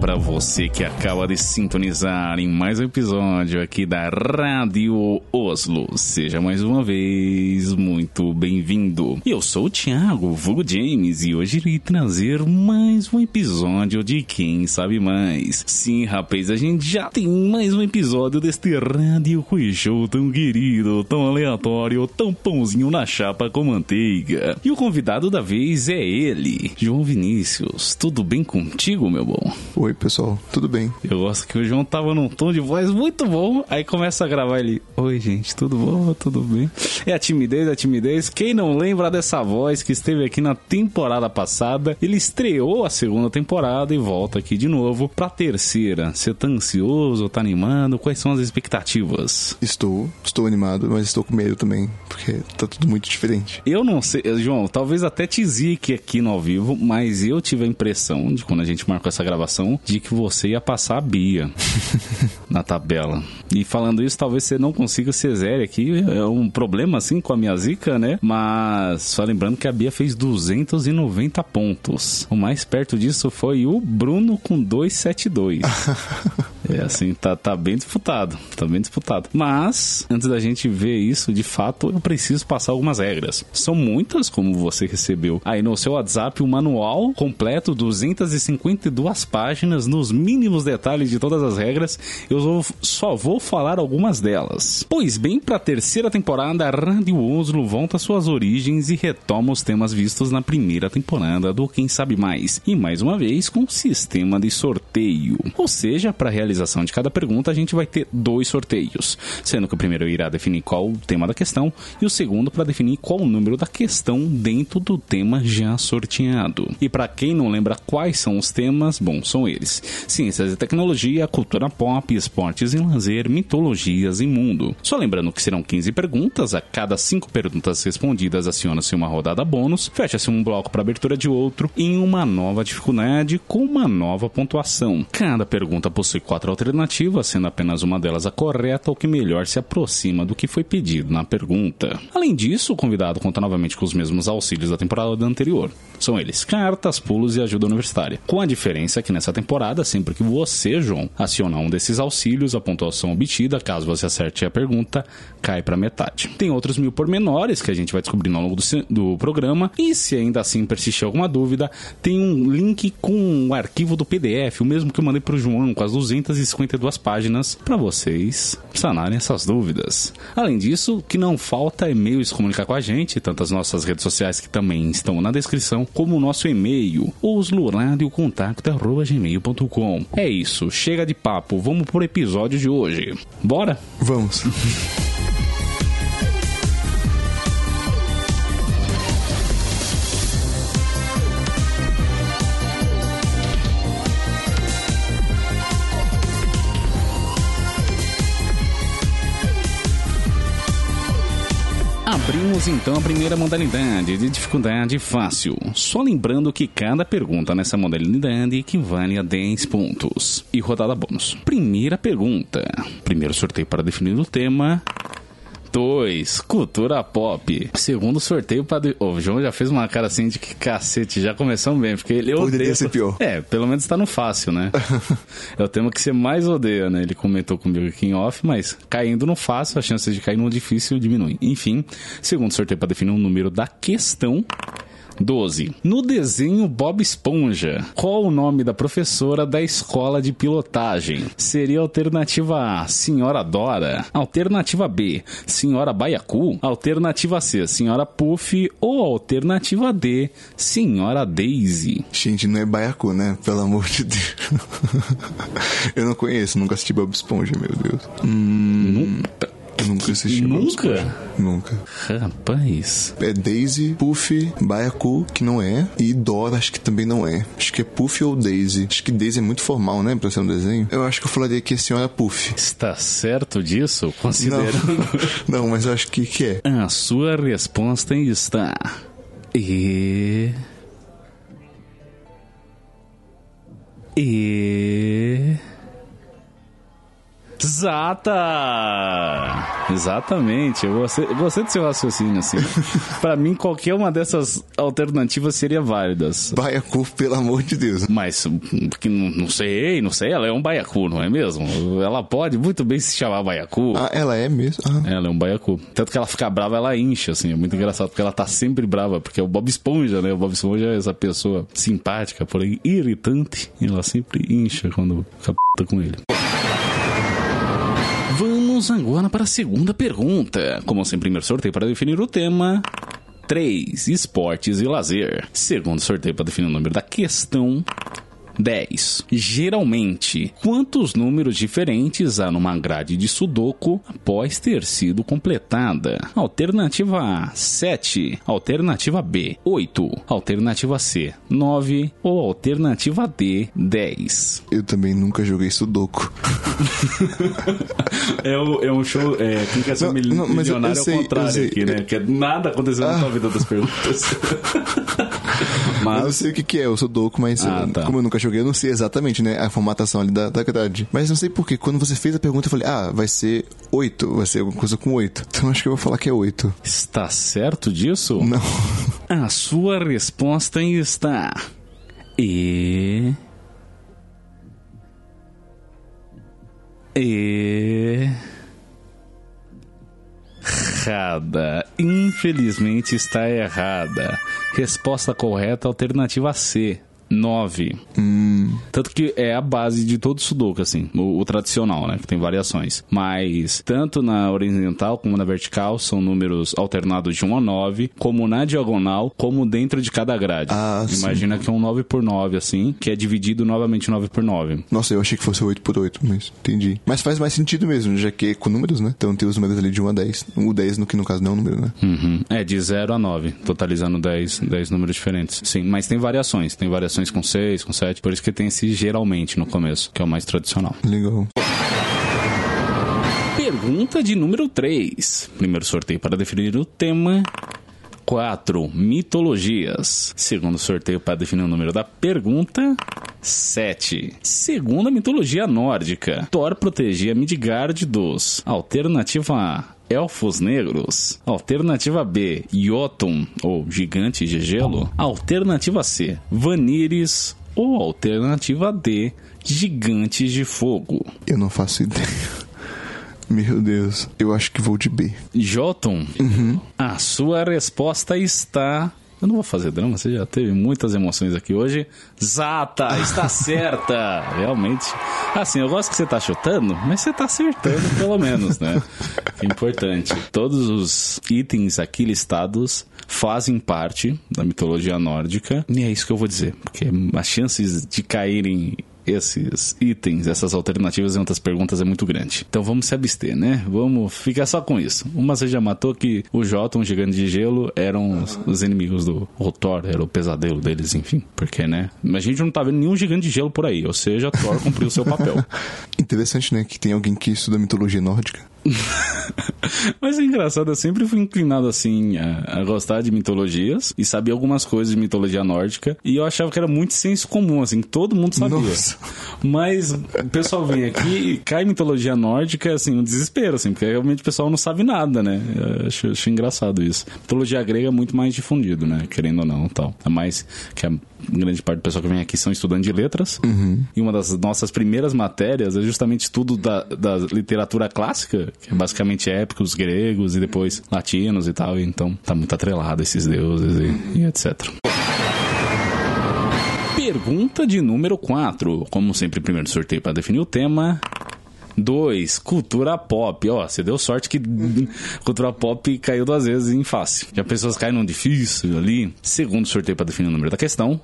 Para você que acaba de sintonizar em mais um episódio aqui da Rádio Oslo. Seja mais uma vez muito bem-vindo. Eu sou o Thiago, vulgo James, e hoje irei trazer mais um episódio de Quem Sabe Mais. Sim, rapaz, a gente já tem mais um episódio deste Rádio Show tão querido, tão aleatório, tão pãozinho na chapa com manteiga. E o convidado da vez é ele, João Vinícius. Tudo bem contigo? meu bom? Oi, pessoal, tudo bem? Eu gosto que o João tava num tom de voz muito bom, aí começa a gravar ele. Oi, gente, tudo bom? Tudo bem? É a timidez, a timidez. Quem não lembra dessa voz que esteve aqui na temporada passada, ele estreou a segunda temporada e volta aqui de novo pra terceira. Você tá ansioso, tá animado? Quais são as expectativas? Estou, estou animado, mas estou com medo também, porque tá tudo muito diferente. Eu não sei, João, talvez até te zique aqui no ao vivo, mas eu tive a impressão de quando a gente marcou essa gravação de que você ia passar a Bia na tabela. E falando isso, talvez você não consiga ser zero aqui. É um problema assim com a minha zica, né? Mas só lembrando que a Bia fez 290 pontos. O mais perto disso foi o Bruno com 272. é assim, tá, tá bem disputado. Tá bem disputado. Mas, antes da gente ver isso, de fato, eu preciso passar algumas regras. São muitas, como você recebeu aí no seu WhatsApp, o um manual completo, 252 páginas, nos mínimos detalhes de todas as regras. Eu só vou falar algumas delas. Pois bem, para a terceira temporada, a Rádio Oslo volta às suas origens e retoma os temas vistos na primeira temporada do Quem Sabe Mais. E mais uma vez com sistema de sorteio. Ou seja, para a realização de cada pergunta, a gente vai ter dois sorteios, sendo que o primeiro irá definir qual o tema da questão e o segundo para definir qual o número da questão dentro do tema já sorteado. E para quem não lembra quais são os temas, bom, são eles: ciências e tecnologia, cultura pop, esportes e lazer, mitologias e mundo. Só lembrando que serão 15 perguntas, a cada 5 perguntas respondidas aciona-se uma rodada bônus, fecha-se um bloco para abertura de outro em uma nova dificuldade com uma nova pontuação. Cada pergunta possui quatro alternativas, sendo apenas uma delas a correta ou que melhor se aproxima do que foi pedido na pergunta. Além disso, o convidado conta novamente com os mesmos auxílios da temporada anterior. São eles cartas, pulos e ajuda universitária. Com a diferença que nessa temporada, sempre que você, João, acionar um desses auxílios, a pontuação obtida, caso você acerte a pergunta, cai para metade. Tem outros mil pormenores que a gente vai descobrindo ao longo do, do programa, e se ainda assim persistir alguma dúvida, tem um link com o um arquivo do PDF, o mesmo que eu mandei para o João, com as 252 páginas, para vocês sanarem essas dúvidas. Além disso, o que não falta é meios comunicar com a gente, tanto as nossas redes sociais que também estão na descrição, como o nosso e-mail, osluradiocontact.gmail.com. É isso, chega de papo, vamos pro episódio de hoje. Bora? Vamos. Abrimos então a primeira modalidade de dificuldade fácil. Só lembrando que cada pergunta nessa modalidade equivale a 10 pontos. E rodada bônus. Primeira pergunta. Primeiro sorteio para definir o tema. 2. Cultura pop. Segundo sorteio para. Oh, o João já fez uma cara assim de que cacete, já começamos bem, porque ele Poderia odeia. ser pior. É, pelo menos tá no fácil, né? é o tema que você mais odeia, né? Ele comentou comigo aqui em off, mas caindo no fácil, a chance de cair no difícil diminui. Enfim, segundo sorteio para definir o número da questão. 12. No desenho Bob Esponja, qual o nome da professora da escola de pilotagem? Seria alternativa A, Senhora Dora. Alternativa B, Senhora Baiacu. Alternativa C, Senhora Puff. Ou alternativa D, Senhora Daisy. Gente, não é Baiacu, né? Pelo amor de Deus. Eu não conheço, nunca assisti Bob Esponja, meu Deus. Hum. Eu nunca assisti Nunca? Nunca. Rapaz. É Daisy, Puff, Baiacu, que não é, e Dora, acho que também não é. Acho que é Puff ou Daisy. Acho que Daisy é muito formal, né, pra ser um desenho. Eu acho que eu falaria que a senhora Puff. Está certo disso? Considerando. Não, não mas eu acho que, que é. A sua resposta está. E. E. Exata! Exatamente. Eu gostei, eu gostei do seu raciocínio, assim. pra mim, qualquer uma dessas alternativas seria válidas. Baiacu, pelo amor de Deus. Mas, que não, não sei, não sei, ela é um baiacu, não é mesmo? Ela pode muito bem se chamar baiacu. Ah, ela é mesmo? Ah. Ela é um baiacu. Tanto que ela fica brava, ela incha, assim. É muito engraçado, porque ela tá sempre brava, porque é o Bob Esponja, né? O Bob Esponja é essa pessoa simpática, porém irritante. E ela sempre incha quando fica p com ele. Vamos agora para a segunda pergunta. Como sempre, primeiro sorteio para definir o tema. 3. Esportes e lazer. Segundo sorteio para definir o número da questão. 10. Geralmente, quantos números diferentes há numa grade de Sudoku após ter sido completada? Alternativa A, 7. Alternativa B, 8. Alternativa C, 9. Ou alternativa D, 10. Eu também nunca joguei Sudoku. é, o, é um show. É, quem quer ser Não, mil- não, milionário eu é sei, o contrário sei. aqui, né? Que é nada acontecendo na tua vida das perguntas. Ah, eu Mas. sei o que, que é o Sudoku, mas Ah, eu- tá. como eu nunca joguei, eu não sei exatamente, né, a formatação ali da, da grade. Mas não sei porquê, quando você fez a pergunta, eu falei, ah, vai ser 8, vai ser alguma coisa com 8. Então acho que eu vou falar que é 8. Está certo disso? Não. A sua resposta está. E. E. Errada. Infelizmente está errada. Resposta correta, alternativa C. 9. Tanto que é a base de todo Sudoku, assim, o, o tradicional, né? Que tem variações. Mas, tanto na horizontal como na vertical, são números alternados de 1 a 9, como na diagonal, como dentro de cada grade. Ah, sim. Imagina que é um 9 por 9, assim, que é dividido novamente 9 por 9. Nossa, eu achei que fosse 8 por 8, mas entendi. Mas faz mais sentido mesmo, já que é com números, né? Então tem os números ali de 1 a 10. O 10, no que no caso não é um número, né? Uhum. É, de 0 a 9, totalizando 10, 10 números diferentes. Sim, mas tem variações. Tem variações com 6, com 7, por isso que tem esse geralmente no começo, que é o mais tradicional. Legal. Pergunta de número 3. Primeiro sorteio para definir o tema. 4. Mitologias. Segundo sorteio para definir o número da pergunta. 7. Segunda mitologia nórdica. Thor protegia Midgard dos. Alternativa A. Elfos Negros. Alternativa B. Jotun, ou Gigante de Gelo. Alternativa C. Vanires. Ou alternativa D. Gigantes de Fogo. Eu não faço ideia. Meu Deus. Eu acho que vou de B. Jotun, a sua resposta está. Eu não vou fazer drama, você já teve muitas emoções aqui hoje. Zata, está certa! Realmente. Assim, eu gosto que você tá chutando, mas você tá acertando pelo menos, né? Que importante. Todos os itens aqui listados fazem parte da mitologia nórdica. E é isso que eu vou dizer. Porque as chances de caírem esses itens, essas alternativas em outras perguntas é muito grande. Então vamos se abster, né? Vamos ficar só com isso. Uma você já matou que o Jota, um gigante de gelo, eram os, os inimigos do Thor, era o pesadelo deles, enfim. Porque, né? A gente não tá vendo nenhum gigante de gelo por aí. Ou seja, Thor cumpriu seu papel. Interessante, né? Que tem alguém que estuda mitologia nórdica. Mas é engraçado, eu sempre fui inclinado assim a, a gostar de mitologias e sabia algumas coisas de mitologia nórdica e eu achava que era muito senso comum, assim, que todo mundo sabia. Nossa. Mas o pessoal vem aqui e cai mitologia nórdica, assim, um desespero, assim, porque realmente o pessoal não sabe nada, né? Eu acho, acho engraçado isso. Mitologia grega é muito mais difundido, né? Querendo ou não, tal. É mais que a grande parte do pessoal que vem aqui são estudantes de letras. E uma das nossas primeiras matérias é justamente estudo da, da literatura clássica, que é basicamente épicos gregos e depois latinos e tal. E então tá muito atrelado a esses deuses e, e etc. Pergunta de número 4. Como sempre, primeiro sorteio para definir o tema. 2. Cultura pop. Ó, você deu sorte que cultura pop caiu duas vezes em fácil. Já pessoas caem num difícil ali. Segundo sorteio para definir o número da questão.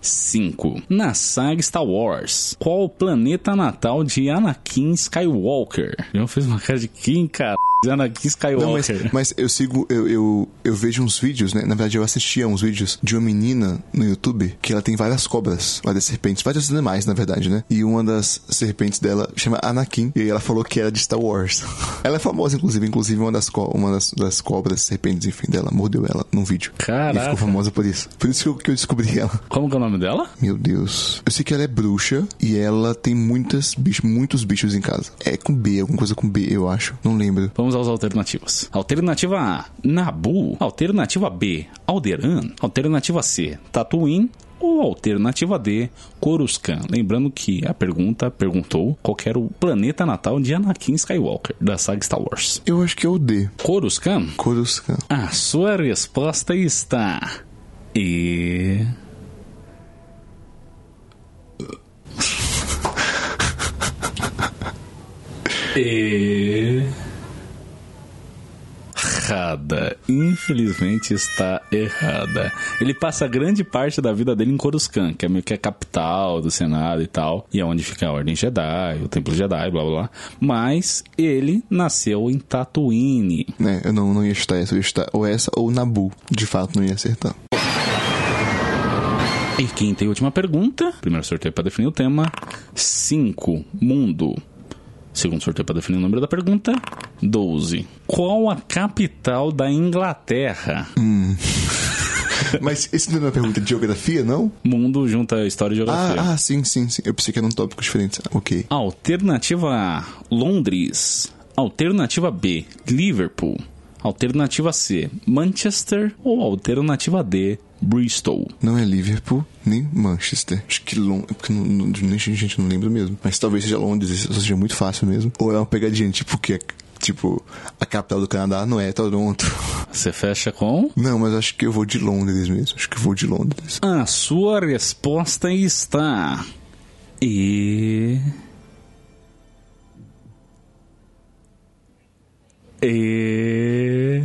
5. Na saga Star Wars, qual o planeta natal de Anakin Skywalker? Eu fiz uma cara de quem, cara? Anakin Skywalker. Não, mas, mas eu sigo, eu, eu, eu vejo uns vídeos, né? Na verdade, eu assistia uns vídeos de uma menina no YouTube que ela tem várias cobras, várias serpentes, vários animais, na verdade, né? E uma das serpentes dela chama Anakin. E ela falou que era de Star Wars. ela é famosa, inclusive. Inclusive, uma das, uma das, das cobras, serpentes, enfim, dela mordeu ela num vídeo. Caraca. E ficou famosa por isso. Por isso que eu, que eu descobri ela. Como que é o nome dela? Meu Deus. Eu sei que ela é bruxa e ela tem muitas bichos, muitos bichos em casa. É com B, alguma coisa com B, eu acho. Não lembro. Vamos às alternativas. Alternativa A, Nabu. Alternativa B, Alderan. Alternativa C, Tatooine. Ou alternativa D, Coruscant. Lembrando que a pergunta perguntou qual era o planeta natal de Anakin Skywalker, da saga Star Wars. Eu acho que é o D. Coruscant? Coruscant. A sua resposta está... E... E... Errada. Infelizmente está errada. Ele passa grande parte da vida dele em Coruscant, que é meio que a capital do Senado e tal, e é onde fica a Ordem Jedi, o Templo Jedi, blá blá blá. Mas ele nasceu em Tatooine. Né, eu não, não ia chutar essa, eu ia chutar ou essa ou Nabu. De fato, não ia acertar. E quinta e última pergunta. Primeiro sorteio para definir o tema. 5. Mundo. Segundo sorteio para definir o número da pergunta. 12. Qual a capital da Inglaterra? Mas esse não é uma pergunta de geografia, não? Mundo junta história e geografia. Ah, ah, sim, sim, sim. Eu pensei que eram tópicos diferentes. Ah, Ok. Alternativa A, Londres. Alternativa B, Liverpool. Alternativa C, Manchester. Ou alternativa D, Bristol. Não é Liverpool, nem Manchester. Acho que Londres. Porque não, não, nem- a gente não lembra mesmo. Mas talvez seja Londres, isso seja muito fácil mesmo. Ou é uma pegadinha, tipo, que é. Tipo, a capital do Canadá não é Toronto. Você fecha com. Não, mas acho que eu vou de Londres mesmo. Acho que eu vou de Londres. A sua resposta está. E. E.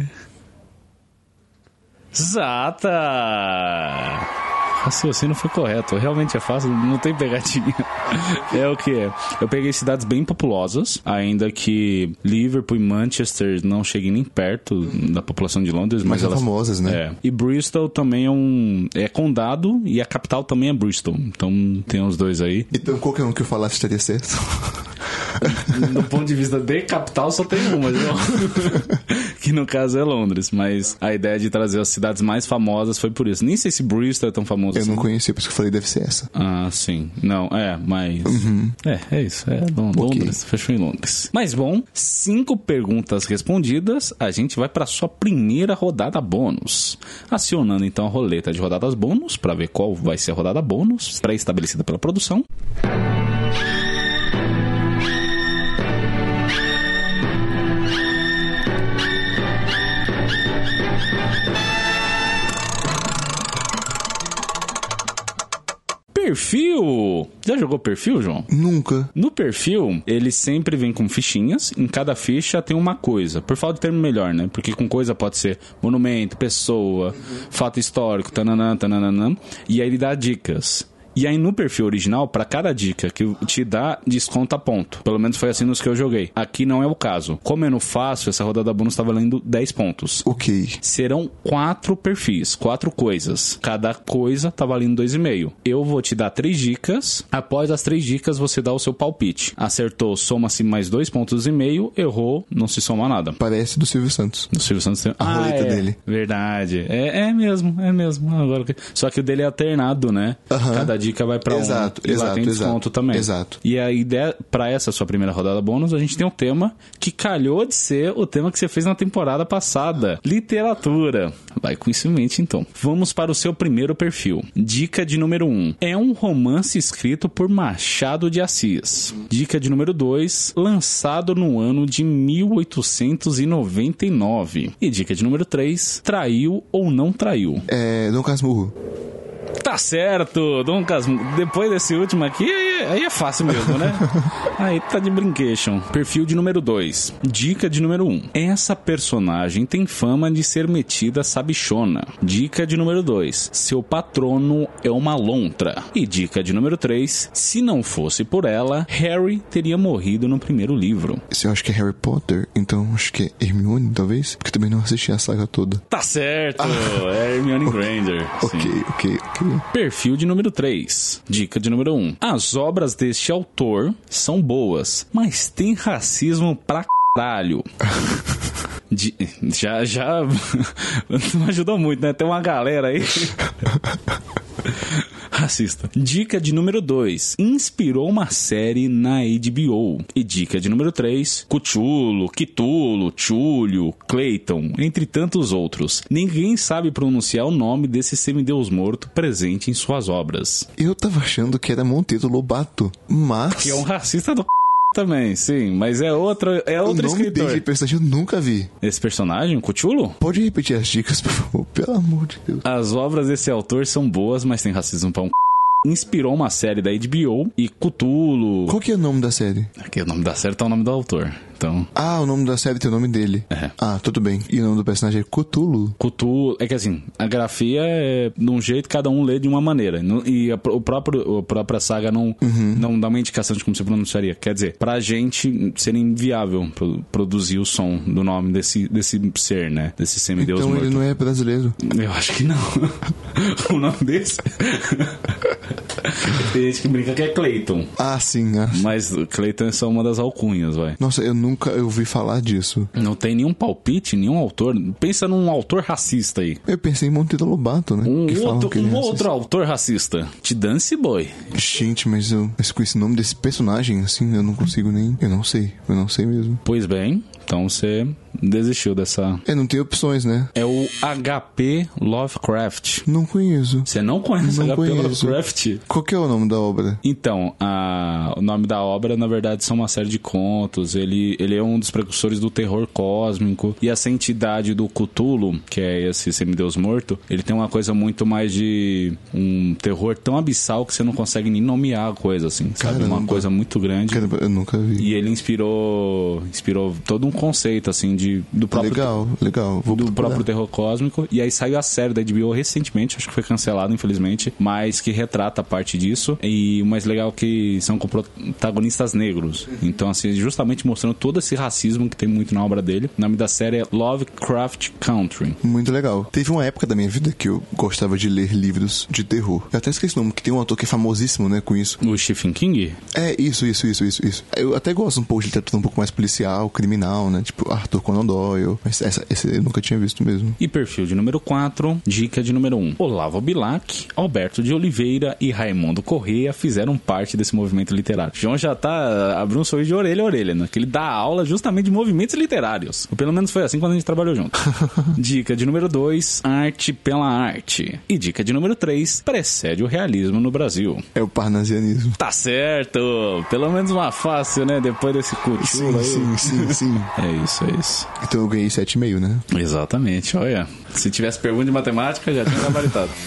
Exata! O raciocínio foi correto. Realmente é fácil, não tem pegadinha. É o que é. Eu peguei cidades bem populosas, ainda que Liverpool e Manchester não cheguem nem perto da população de Londres, mas, Mas são elas famosas, né? É. E Bristol também é um é condado e a capital também é Bristol. Então tem os dois aí. Então qualquer um que eu falasse estaria certo. Do ponto de vista de capital só tem uma, não. que no caso é Londres, mas a ideia de trazer as cidades mais famosas foi por isso. Nem sei se Bristol é tão famoso Eu assim. não conhecia, por isso que eu falei deve ser essa. Ah, sim. Não, é, mas. É, é isso. É. Londres. Fechou em Londres. Mas bom, cinco perguntas respondidas. A gente vai para sua primeira rodada bônus. Acionando então a roleta de rodadas bônus para ver qual vai ser a rodada bônus pré-estabelecida pela produção. Perfil! Já jogou perfil, João? Nunca. No perfil, ele sempre vem com fichinhas. Em cada ficha tem uma coisa. Por falta de termo melhor, né? Porque com coisa pode ser monumento, pessoa, fato histórico, tananã, tananã. E aí ele dá dicas. E aí no perfil original, para cada dica que te dá, desconta ponto. Pelo menos foi assim nos que eu joguei. Aqui não é o caso. Como é no fácil, essa rodada bônus tá valendo 10 pontos. Ok. Serão quatro perfis, quatro coisas. Cada coisa tá valendo 2,5. Eu vou te dar três dicas. Após as três dicas, você dá o seu palpite. Acertou, soma-se mais dois pontos e meio. Errou, não se soma nada. Parece do Silvio Santos. Do Silvio Santos tem... A roleta é. dele. Verdade. É, é mesmo, é mesmo. Agora Só que o dele é alternado, né? Aham. Cada dica vai pra Exato, um. E lá exato, tem desconto exato. também. Exato. E a ideia, pra essa sua primeira rodada bônus, a gente tem um tema que calhou de ser o tema que você fez na temporada passada: literatura. Vai com isso em mente, então. Vamos para o seu primeiro perfil. Dica de número 1. Um, é um romance escrito por Machado de Assis. Dica de número 2. Lançado no ano de 1899. E dica de número 3. Traiu ou não traiu? É. Dom Casmurro. Tá certo, Casmurro. Depois desse último aqui, aí é fácil mesmo, né? Aí tá de brincation. Perfil de número 2. Dica de número 1. Um. Essa personagem tem fama de ser metida sabichona. Dica de número 2. Seu patrono é uma lontra. E dica de número 3. Se não fosse por ela, Harry teria morrido no primeiro livro. Se eu acho que é Harry Potter, então acho que é Hermione, talvez? Porque também não assisti a saga toda. Tá certo! é Hermione Granger. Ok, Sim. ok, ok. Perfil de número 3. Dica de número 1. Um. As obras deste autor são boas, mas tem racismo pra caralho. De- já, já não ajudou muito, né? Tem uma galera aí. Racista. Dica de número 2. Inspirou uma série na HBO. E dica de número 3. Cuchulo, Kitulo, Chulio, Clayton, entre tantos outros. Ninguém sabe pronunciar o nome desse semideus morto presente em suas obras. Eu tava achando que era Monteiro Lobato, mas... Que é um racista do c... também, sim. Mas é outro, é o outro nome escritor. dele, personagem, eu nunca vi. Esse personagem, o Cuchulo? Pode repetir as dicas, por favor? Pelo amor de Deus. As obras desse autor são boas, mas tem racismo pra um c... Inspirou uma série da HBO e Cthulhu. Qual que é o nome da série? Aqui o nome da série tá o nome do autor. Então, Ah, o nome da série tem o nome dele. É. Ah, tudo bem. E o nome do personagem é Cthulhu. Cthulhu. É que assim, a grafia é de um jeito, cada um lê de uma maneira. E a, o próprio, a própria saga não, não dá uma indicação de como se pronunciaria. Quer dizer, pra gente seria inviável pro- produzir o som do nome desse, desse ser, né? Desse semideus Então morto. ele não é brasileiro. Eu acho que não. o nome desse. Tem gente que brinca que é Clayton. Ah, sim. ah. Mas Clayton é só uma das alcunhas, vai. Nossa, eu nunca ouvi falar disso. Não tem nenhum palpite, nenhum autor. Pensa num autor racista aí. Eu pensei em Monteiro Lobato, né? Um, outro, um é racista. outro autor racista. Te dance boy. Gente, mas eu mas com esse nome desse personagem, assim, eu não consigo nem. Eu não sei. Eu não sei mesmo. Pois bem, então você desistiu dessa. É, não tem opções, né? É o HP Lovecraft. Não conheço. Você não conhece Não HP conheço. Lovecraft? Qual que é o nome da obra? Então, a- o nome da obra, na verdade, são uma série de contos. Ele, ele é um dos precursores do terror cósmico. E essa entidade do Cthulhu, que é esse semideus morto, ele tem uma coisa muito mais de um terror tão abissal que você não consegue nem nomear a coisa, assim. Sabe? Uma Caramba. coisa muito grande. Caramba, eu nunca vi. E ele inspirou, inspirou todo um conceito, assim, de, do próprio Legal, legal. Vou do procurar. próprio terror cósmico. E aí saiu a série da HBO recentemente, acho que foi cancelado, infelizmente, mas que retrata parte disso. E o mais legal é que são com protagonistas negros. Então, assim, justamente mostrando todo esse racismo que tem muito na obra dele. O nome da série é Lovecraft Country. Muito legal. Teve uma época da minha vida que eu gostava de ler livros de terror. Eu até esqueci o nome, que tem um autor que é famosíssimo, né, com isso. O Stephen King? É, isso, isso, isso, isso, isso. Eu até gosto um pouco de literatura um pouco mais policial, criminal, né? Tipo Arthur Conan Doyle. Mas essa, esse eu nunca tinha visto mesmo. E perfil de número 4, dica de número 1. Olavo Bilac, Alberto de Oliveira e Raimundo Correia fizeram parte desse movimento literário. João já tá abrindo um sorriso de orelha a orelha, né? Que ele dá aula justamente de movimentos literários. Ou pelo menos foi assim quando a gente trabalhou junto. dica de número 2, arte pela arte. E dica de número 3, precede o realismo no Brasil. É o parnasianismo. Tá certo! Pelo menos uma fácil, né? Depois desse cuchulo aí. sim, sim, sim. É isso, é isso. Então eu ganhei 7,5, né? Exatamente, olha. Se tivesse pergunta de matemática, já tinha gabaritado.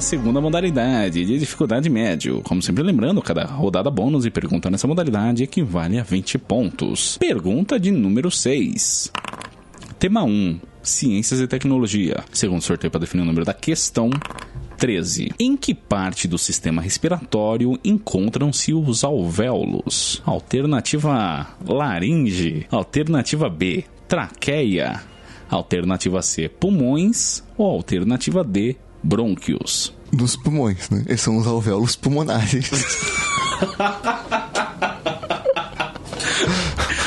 na segunda modalidade, de dificuldade médio. Como sempre lembrando, cada rodada bônus e pergunta nessa modalidade equivale a 20 pontos. Pergunta de número 6. Tema 1. Ciências e tecnologia. Segundo sorteio para definir o número da questão. 13. Em que parte do sistema respiratório encontram-se os alvéolos? Alternativa A, laringe. Alternativa B, traqueia. Alternativa C, pulmões. Ou alternativa D, brônquios. Dos pulmões, né? Esses são os alvéolos pulmonares.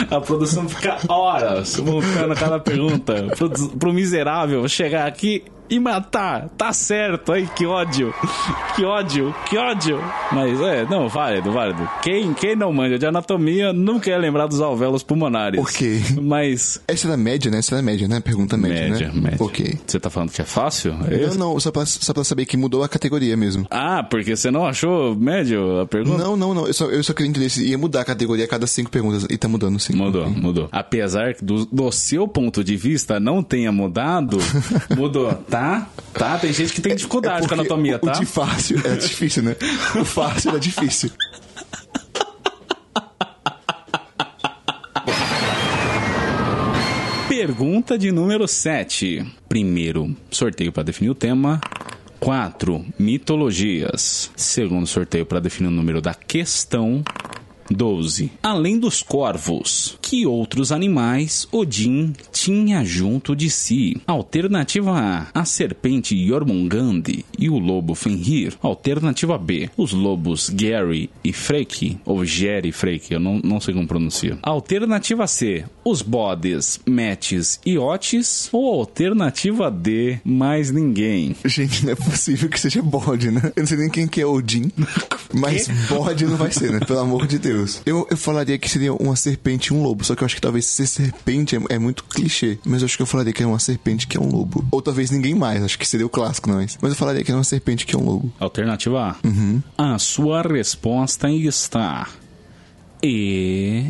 A produção fica horas montando cada pergunta pro, pro miserável chegar aqui e matar. Tá certo. Ai, que ódio. Que ódio, que ódio. Mas é, não, válido, válido. Quem, quem não manja de anatomia não quer lembrar dos alvéolos pulmonares. Ok. Mas. Essa é da média, né? Essa é da média, né? Pergunta média, Média, né? média. Ok. Você tá falando que é fácil? É Não, não, só pra, só pra saber que mudou a categoria mesmo. Ah, porque você não achou médio a pergunta? Não, não, não. Eu só, eu só queria entender se ia mudar a categoria a cada cinco perguntas. E tá mudando, sim. Mudou, Ok. mudou. Apesar que do, do seu ponto de vista não tenha mudado, mudou, tá? Tá? Tem gente que tem dificuldade com É porque anatomia, o, tá? O de fácil era difícil, né? O fácil era difícil. Pergunta de número 7. Primeiro, sorteio para definir o tema. 4. Mitologias. Segundo sorteio para definir o número da questão. 12. Além dos corvos, que outros animais Odin tinha junto de si? Alternativa A: a serpente Jormungand e o lobo Fenrir. Alternativa B: os lobos Gary e Freki, ou Geri e Freki, eu não, não sei como pronuncia. Alternativa C: os bodes Metis e Otis. Ou alternativa D: mais ninguém. Gente, não é possível que seja bode, né? Eu não sei nem quem que é Odin. Mas bode não vai ser, né? Pelo amor de Deus. Eu, eu falaria que seria uma serpente e um lobo. Só que eu acho que talvez ser serpente é, é muito clichê. Mas eu acho que eu falaria que é uma serpente que é um lobo. Ou talvez ninguém mais. Acho que seria o clássico, não é? Mas eu falaria que é uma serpente que é um lobo. Alternativa A. A sua resposta está. E.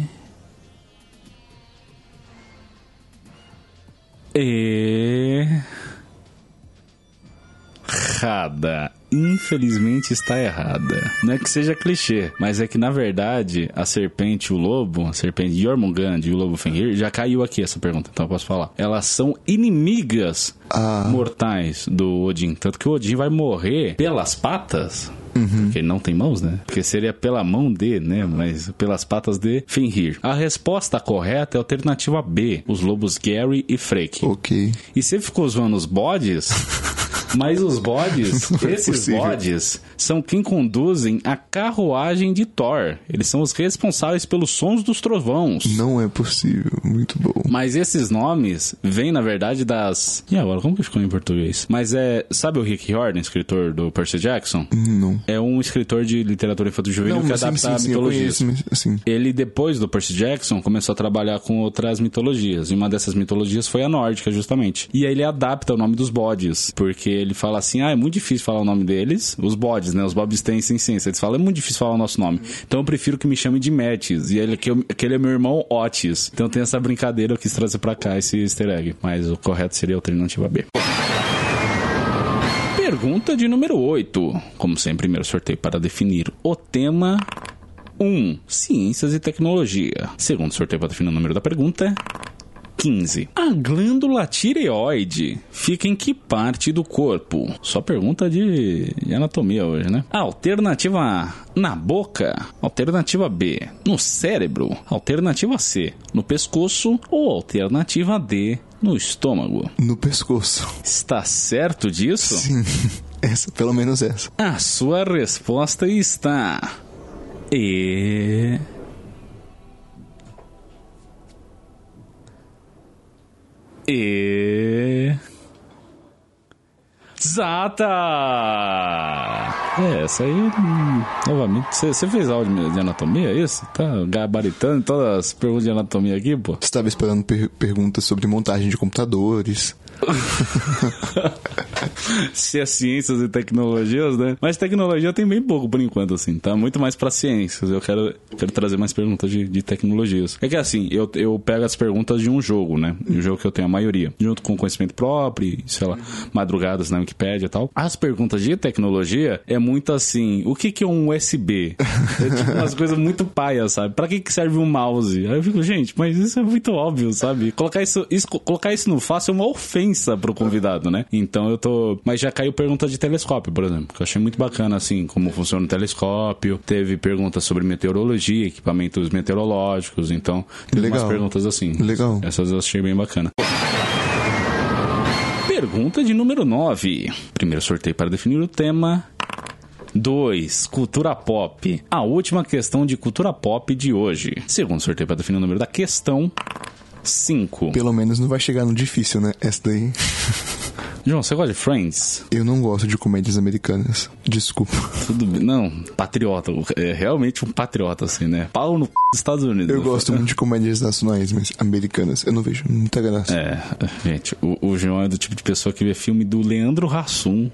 E. Errada. Infelizmente está errada. Não é que seja clichê, mas é que na verdade a serpente e o lobo, a serpente Jormungand e o lobo Fenrir, já caiu aqui essa pergunta, então eu posso falar. Elas são inimigas Ah. mortais do Odin. Tanto que o Odin vai morrer pelas patas. Porque ele não tem mãos, né? Porque seria pela mão de, né? Mas pelas patas de Fenrir. A resposta correta é a alternativa B: os lobos Gary e Freki. Ok. E você ficou zoando os bodes? Mas os bodes, é esses possível. bodes, são quem conduzem a carruagem de Thor. Eles são os responsáveis pelos sons dos trovões. Não é possível. Muito bom. Mas esses nomes vêm, na verdade, das. E agora, como que ficou em português? Mas é. Sabe o Rick Riordan, escritor do Percy Jackson? Não. É um escritor de literatura infanto-juvenil que mas sim, adapta sim, sim, mitologias. conheço, assim. Ele, depois do Percy Jackson, começou a trabalhar com outras mitologias. E uma dessas mitologias foi a nórdica, justamente. E aí ele adapta o nome dos bodes. Porque ele fala assim: ah, é muito difícil falar o nome deles. Os bodes, né? Os bodes têm sem ciência. Eles falam: é muito difícil falar o nosso nome. Então eu prefiro que me chame de Metis. E ele, que, eu- que ele é meu irmão Otis. Então tem essa brincadeira, eu quis trazer pra cá esse easter egg. Mas o correto seria a alternativa B. Pergunta de número 8. Como sempre, primeiro sorteio para definir o tema. 1. Ciências e tecnologia. Segundo sorteio para definir o número da pergunta. 15. A glândula tireoide fica em que parte do corpo? Só pergunta de, de anatomia hoje, né? Alternativa A, na boca. Alternativa B, no cérebro. Alternativa C, no pescoço. Ou alternativa D, no estômago. No pescoço. Está certo disso? Sim. Essa, pelo menos essa. A sua resposta está. E. E. Zata! É, essa aí. hum, Novamente. Você você fez áudio de anatomia, é isso? Tá gabaritando todas as perguntas de anatomia aqui, pô? Estava esperando per- perguntas sobre montagem de computadores. Se é ciências e tecnologias, né? Mas tecnologia tem bem pouco por enquanto, assim, tá? Muito mais pra ciências. Eu quero, quero trazer mais perguntas de, de tecnologias. É que assim, eu, eu pego as perguntas de um jogo, né? Um jogo que eu tenho a maioria. Junto com conhecimento próprio, sei lá, madrugadas na Wikipédia e tal. As perguntas de tecnologia é muito assim, o que que é um USB? É tipo umas coisas muito paias, sabe? Pra que que serve um mouse? Aí eu fico, gente, mas isso é muito óbvio, sabe? Colocar isso, isso, colocar isso no fácil é uma ofensa pro convidado, né? Então eu tô... Mas já caiu pergunta de telescópio, por exemplo, que eu achei muito bacana, assim, como funciona o telescópio. Teve perguntas sobre meteorologia, equipamentos meteorológicos, então... Teve Legal. umas perguntas assim. Legal. Essas eu achei bem bacana. Pergunta de número 9. Primeiro sorteio para definir o tema. 2. Cultura pop. A última questão de cultura pop de hoje. Segundo sorteio para definir o número da questão. 5. Pelo menos não vai chegar no difícil, né? Essa daí. João, você gosta de Friends? Eu não gosto de comédias americanas. Desculpa. Tudo bem. Não, patriota. É realmente um patriota, assim, né? Pau no c... dos Estados Unidos. Eu gosto muito de comédias nacionais, mas americanas eu não vejo muita graça. É, gente, o, o João é do tipo de pessoa que vê filme do Leandro Hassum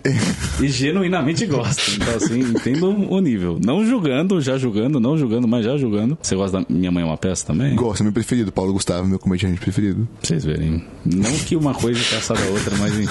e genuinamente gosta. Então, assim, entendo o nível. Não julgando, já julgando, não julgando, mas já julgando. Você gosta da Minha Mãe é uma Peça também? Gosto, é meu preferido. Paulo Gustavo, meu comediante preferido. Pra vocês verem. Não que uma coisa peça da outra, mas enfim.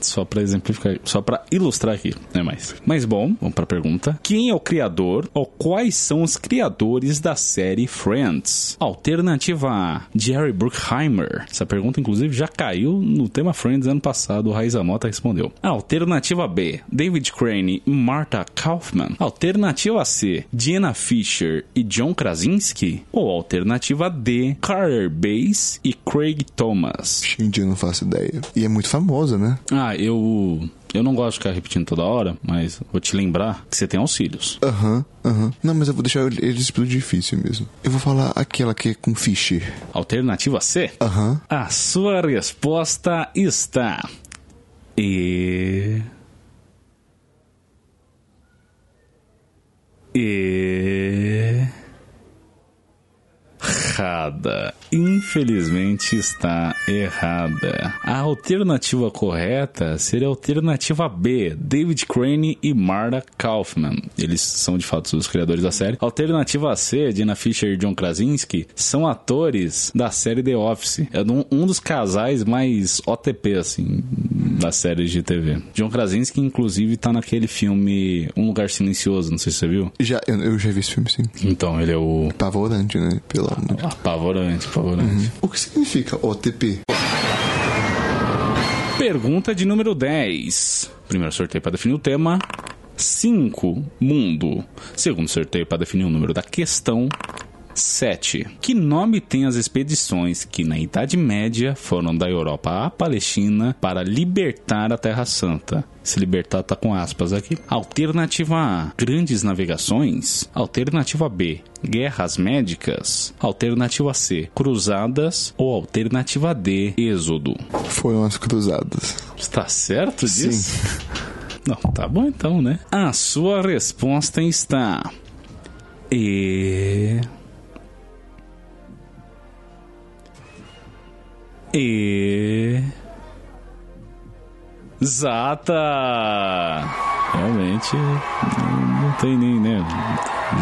Só pra exemplificar, só pra ilustrar aqui, não é mais. Mas bom, vamos pra pergunta. Quem é o criador ou quais são os criadores da série Friends? Alternativa A, Jerry Bruckheimer. Essa pergunta, inclusive, já caiu no tema Friends ano passado. O Raiza Mota respondeu. Alternativa B, David Crane e Martha Kaufman. Alternativa C, Jenna Fisher e John Krasinski. Ou alternativa D, Carter Bass e Craig Thomas. Shinji, eu não faço ideia. E é muito famosa, né? Ah, eu. Eu não gosto de ficar repetindo toda hora, mas vou te lembrar que você tem auxílios. Aham, aham. Não, mas eu vou deixar eles pelo difícil mesmo. Eu vou falar aquela que é com Fischer. Alternativa C? Aham. A sua resposta está. E. E. Errada. Infelizmente está errada. A alternativa correta seria a alternativa B, David Crane e Marta Kaufman. Eles são de fato os criadores da série. Alternativa C, Dina Fisher e John Krasinski, são atores da série The Office. É um dos casais mais OTP, assim, das séries de TV. John Krasinski, inclusive, tá naquele filme Um Lugar Silencioso, não sei se você viu. Já, eu, eu já vi esse filme, sim. Então, ele é o Apavorante, né? Pelo amor de apavorante, apavorante. O que significa OTP? Pergunta de número 10. Primeiro sorteio para definir o tema. 5. Mundo. Segundo sorteio para definir o número da questão. 7. Que nome tem as expedições que na Idade Média foram da Europa à Palestina para libertar a Terra Santa? Se libertar tá com aspas aqui. Alternativa A: Grandes navegações. Alternativa B: Guerras médicas. Alternativa C: Cruzadas. Ou alternativa D: Êxodo. Foram as cruzadas. Está certo disso? Não, tá bom então, né? A sua resposta está. E. E. Zata! Realmente, não tem nem, né?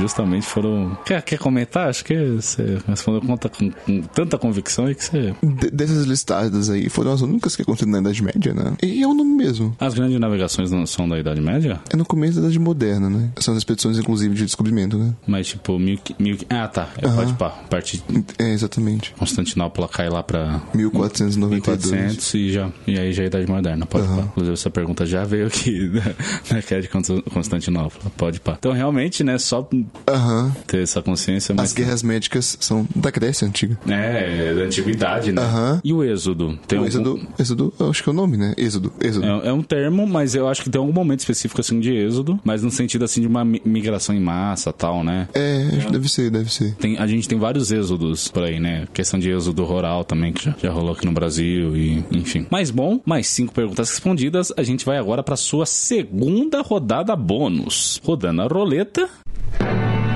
Justamente foram. Quer, quer comentar? Acho que você respondeu com, com, com tanta convicção aí que você. De- dessas listadas aí, foram as únicas que aconteceram na Idade Média, né? E é o nome mesmo. As grandes navegações não são da Idade Média? É no começo da Idade Moderna, né? São as expedições, inclusive, de descobrimento, né? Mas tipo, mil, mil, ah tá, é, pode pá, a partir de É, exatamente. Constantinopla cai lá pra 1492. 1400 e, já, e aí já é a Idade Moderna, pode Aham. pá. Inclusive essa pergunta já veio aqui da, da queda de Const- Constantinopla, pode pá. Então realmente, né, só Aham. ter essa consciência, mas... As guerras médicas são da Grécia Antiga. É, da antiguidade, né? Aham. E o Êxodo? Tem o algum- Êxodo, Êxodo, eu acho que é o nome, né? Êxodo, Êxodo. É, é um termo, mas eu acho que tem algum momento específico assim de êxodo, mas no sentido assim de uma mi- migração em massa tal, né? É, que deve ser, deve ser. Tem, a gente tem vários êxodos por aí, né? Questão de êxodo rural também, que já, já rolou aqui no Brasil e enfim. Mas bom, mais cinco perguntas respondidas. A gente vai agora para sua segunda rodada bônus. Rodando a roleta. Thank you.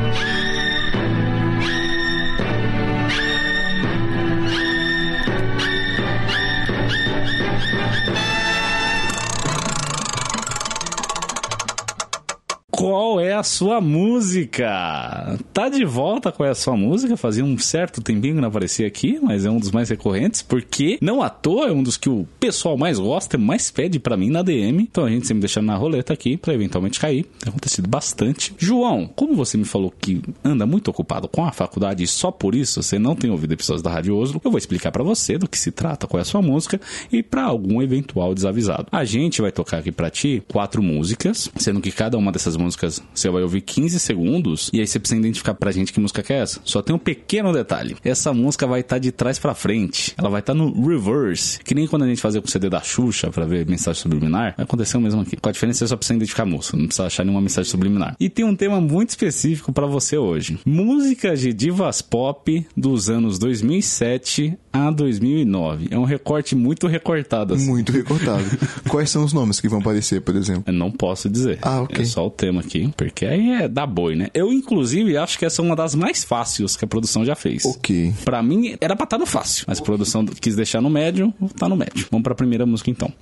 Qual é a sua música? Tá de volta qual é a sua música? Fazia um certo tempinho que não aparecia aqui, mas é um dos mais recorrentes, porque não à toa é um dos que o pessoal mais gosta, mais pede pra mim na DM. Então a gente sempre deixa na roleta aqui pra eventualmente cair. Tem acontecido bastante. João, como você me falou que anda muito ocupado com a faculdade e só por isso você não tem ouvido episódios da Rádio Oslo, eu vou explicar pra você do que se trata, qual é a sua música e pra algum eventual desavisado. A gente vai tocar aqui pra ti quatro músicas, sendo que cada uma dessas músicas músicas. Você vai ouvir 15 segundos e aí você precisa identificar pra gente que música que é essa. Só tem um pequeno detalhe. Essa música vai estar tá de trás pra frente. Ela vai estar tá no reverse. Que nem quando a gente fazia com o CD da Xuxa pra ver mensagem subliminar. Vai acontecer o mesmo aqui. Com a diferença, você só precisa identificar a música. Não precisa achar nenhuma mensagem subliminar. E tem um tema muito específico para você hoje. Músicas de divas pop dos anos 2007 a 2009. É um recorte muito recortado. Assim. Muito recortado. Quais são os nomes que vão aparecer, por exemplo? Eu não posso dizer. Ah, ok. É só o tema aqui, porque aí é da boi, né? Eu, inclusive, acho que essa é uma das mais fáceis que a produção já fez. Ok. Pra mim, era pra estar tá no fácil, mas a produção quis deixar no médio, tá no médio. Vamos pra primeira música, então.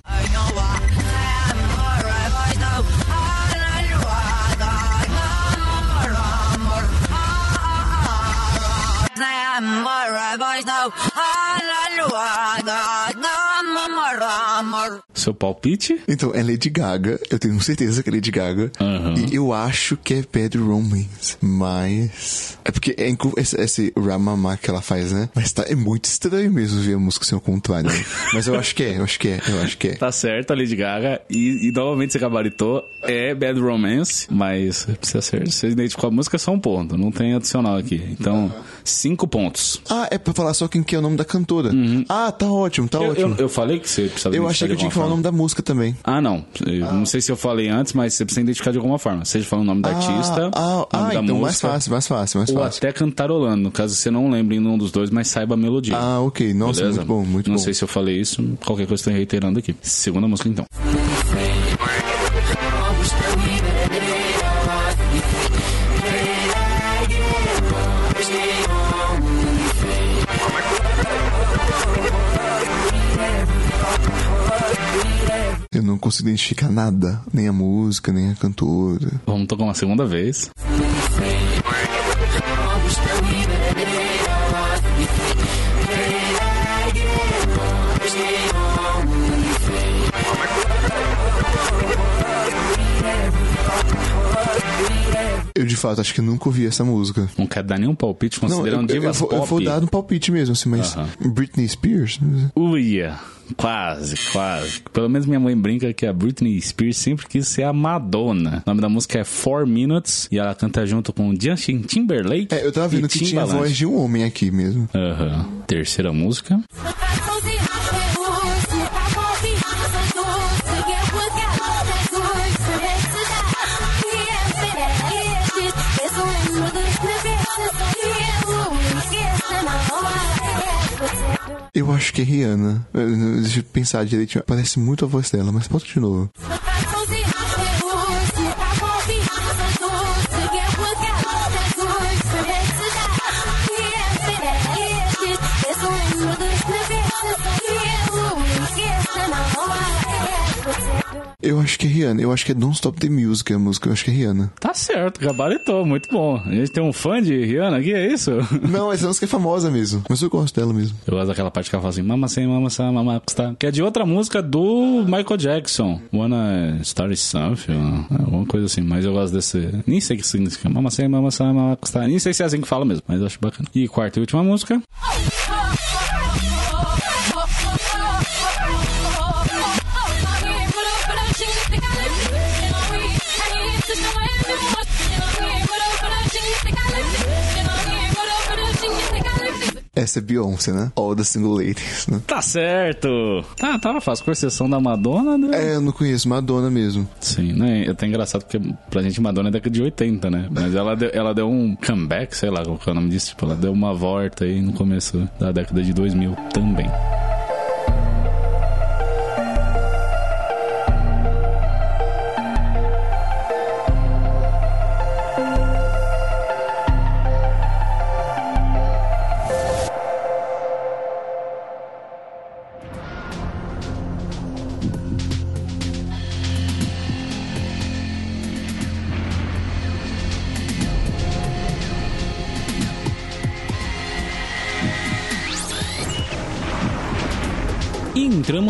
Seu palpite? Então, é Lady Gaga. Eu tenho certeza que é Lady Gaga. Uhum. E eu acho que é Bad Romance. Mas. É porque é esse, esse Ramamá que ela faz, né? Mas tá, é muito estranho mesmo ver a música sem o contrário. Né? Mas eu acho que é, eu acho que é, eu acho que é. Tá certo, a Lady Gaga. E, e novamente você gabaritou. É Bad Romance. Mas precisa ser. Você identificou a música é só um ponto. Não tem adicional aqui. Então, uhum. Cinco pontos. Ah, é pra falar só quem que é o nome da cantora. Uhum. Ah, tá ótimo, tá eu, ótimo. Eu, eu, falei que você precisava Eu achei que eu tinha que falar o nome da música também. Ah, não. Eu ah. não sei se eu falei antes, mas você precisa identificar de alguma forma. Seja falando o nome da ah, artista, ah, nome ah, da então música. mais fácil, mais fácil, mais ou fácil. até cantarolando, caso você não lembre em um dos dois, mas saiba a melodia. Ah, ok. Nossa, Beleza? muito bom, muito não bom. Não sei se eu falei isso, qualquer coisa estou reiterando aqui. Segunda música, então. Consigo identificar nada, nem a música, nem a cantora. Vamos tocar uma segunda vez. Eu de fato acho que nunca ouvi essa música. Não quer dar nenhum palpite considerando não, eu, divas eu, vou, eu vou dar um palpite mesmo, assim, mas uh -huh. Britney Spears? Uia. Quase, quase. Pelo menos minha mãe brinca que a Britney Spears sempre quis ser a Madonna. O nome da música é Four Minutes e ela canta junto com Justin Timberlake. É, eu tava vendo que tinha a voz de um homem aqui mesmo. Aham. Uhum. Terceira música. Acho que é Rihanna. Deixa eu pensar direitinho. Parece muito a voz dela, mas pode de novo. Eu acho que é Rihanna. Eu acho que é Don't Stop the Music a música. Eu acho que é Rihanna. Tá certo, gabaritou. Muito bom. A gente tem um fã de Rihanna aqui, é isso? Não, essa música é famosa mesmo. Mas eu gosto dela mesmo. Eu gosto daquela parte que ela fala assim, mama sem, mama sem, mama custa. Que é de outra música do Michael Jackson. Wanna Start Something. Alguma coisa assim. Mas eu gosto desse... Nem sei o que significa. Mama sem, mama sem, mama custa. Nem sei se é assim que fala mesmo. Mas eu acho bacana. E quarta e última música. Essa é Beyoncé, né? All the Single Ladies, né? Tá certo! Tá, tava fácil, com exceção da Madonna, né? É, eu não conheço Madonna mesmo. Sim, né? É até engraçado porque pra gente Madonna é década de 80, né? Mas ela deu, ela deu um comeback, sei lá qual é o nome disso. Tipo, ela deu uma volta aí no começo da década de 2000 também.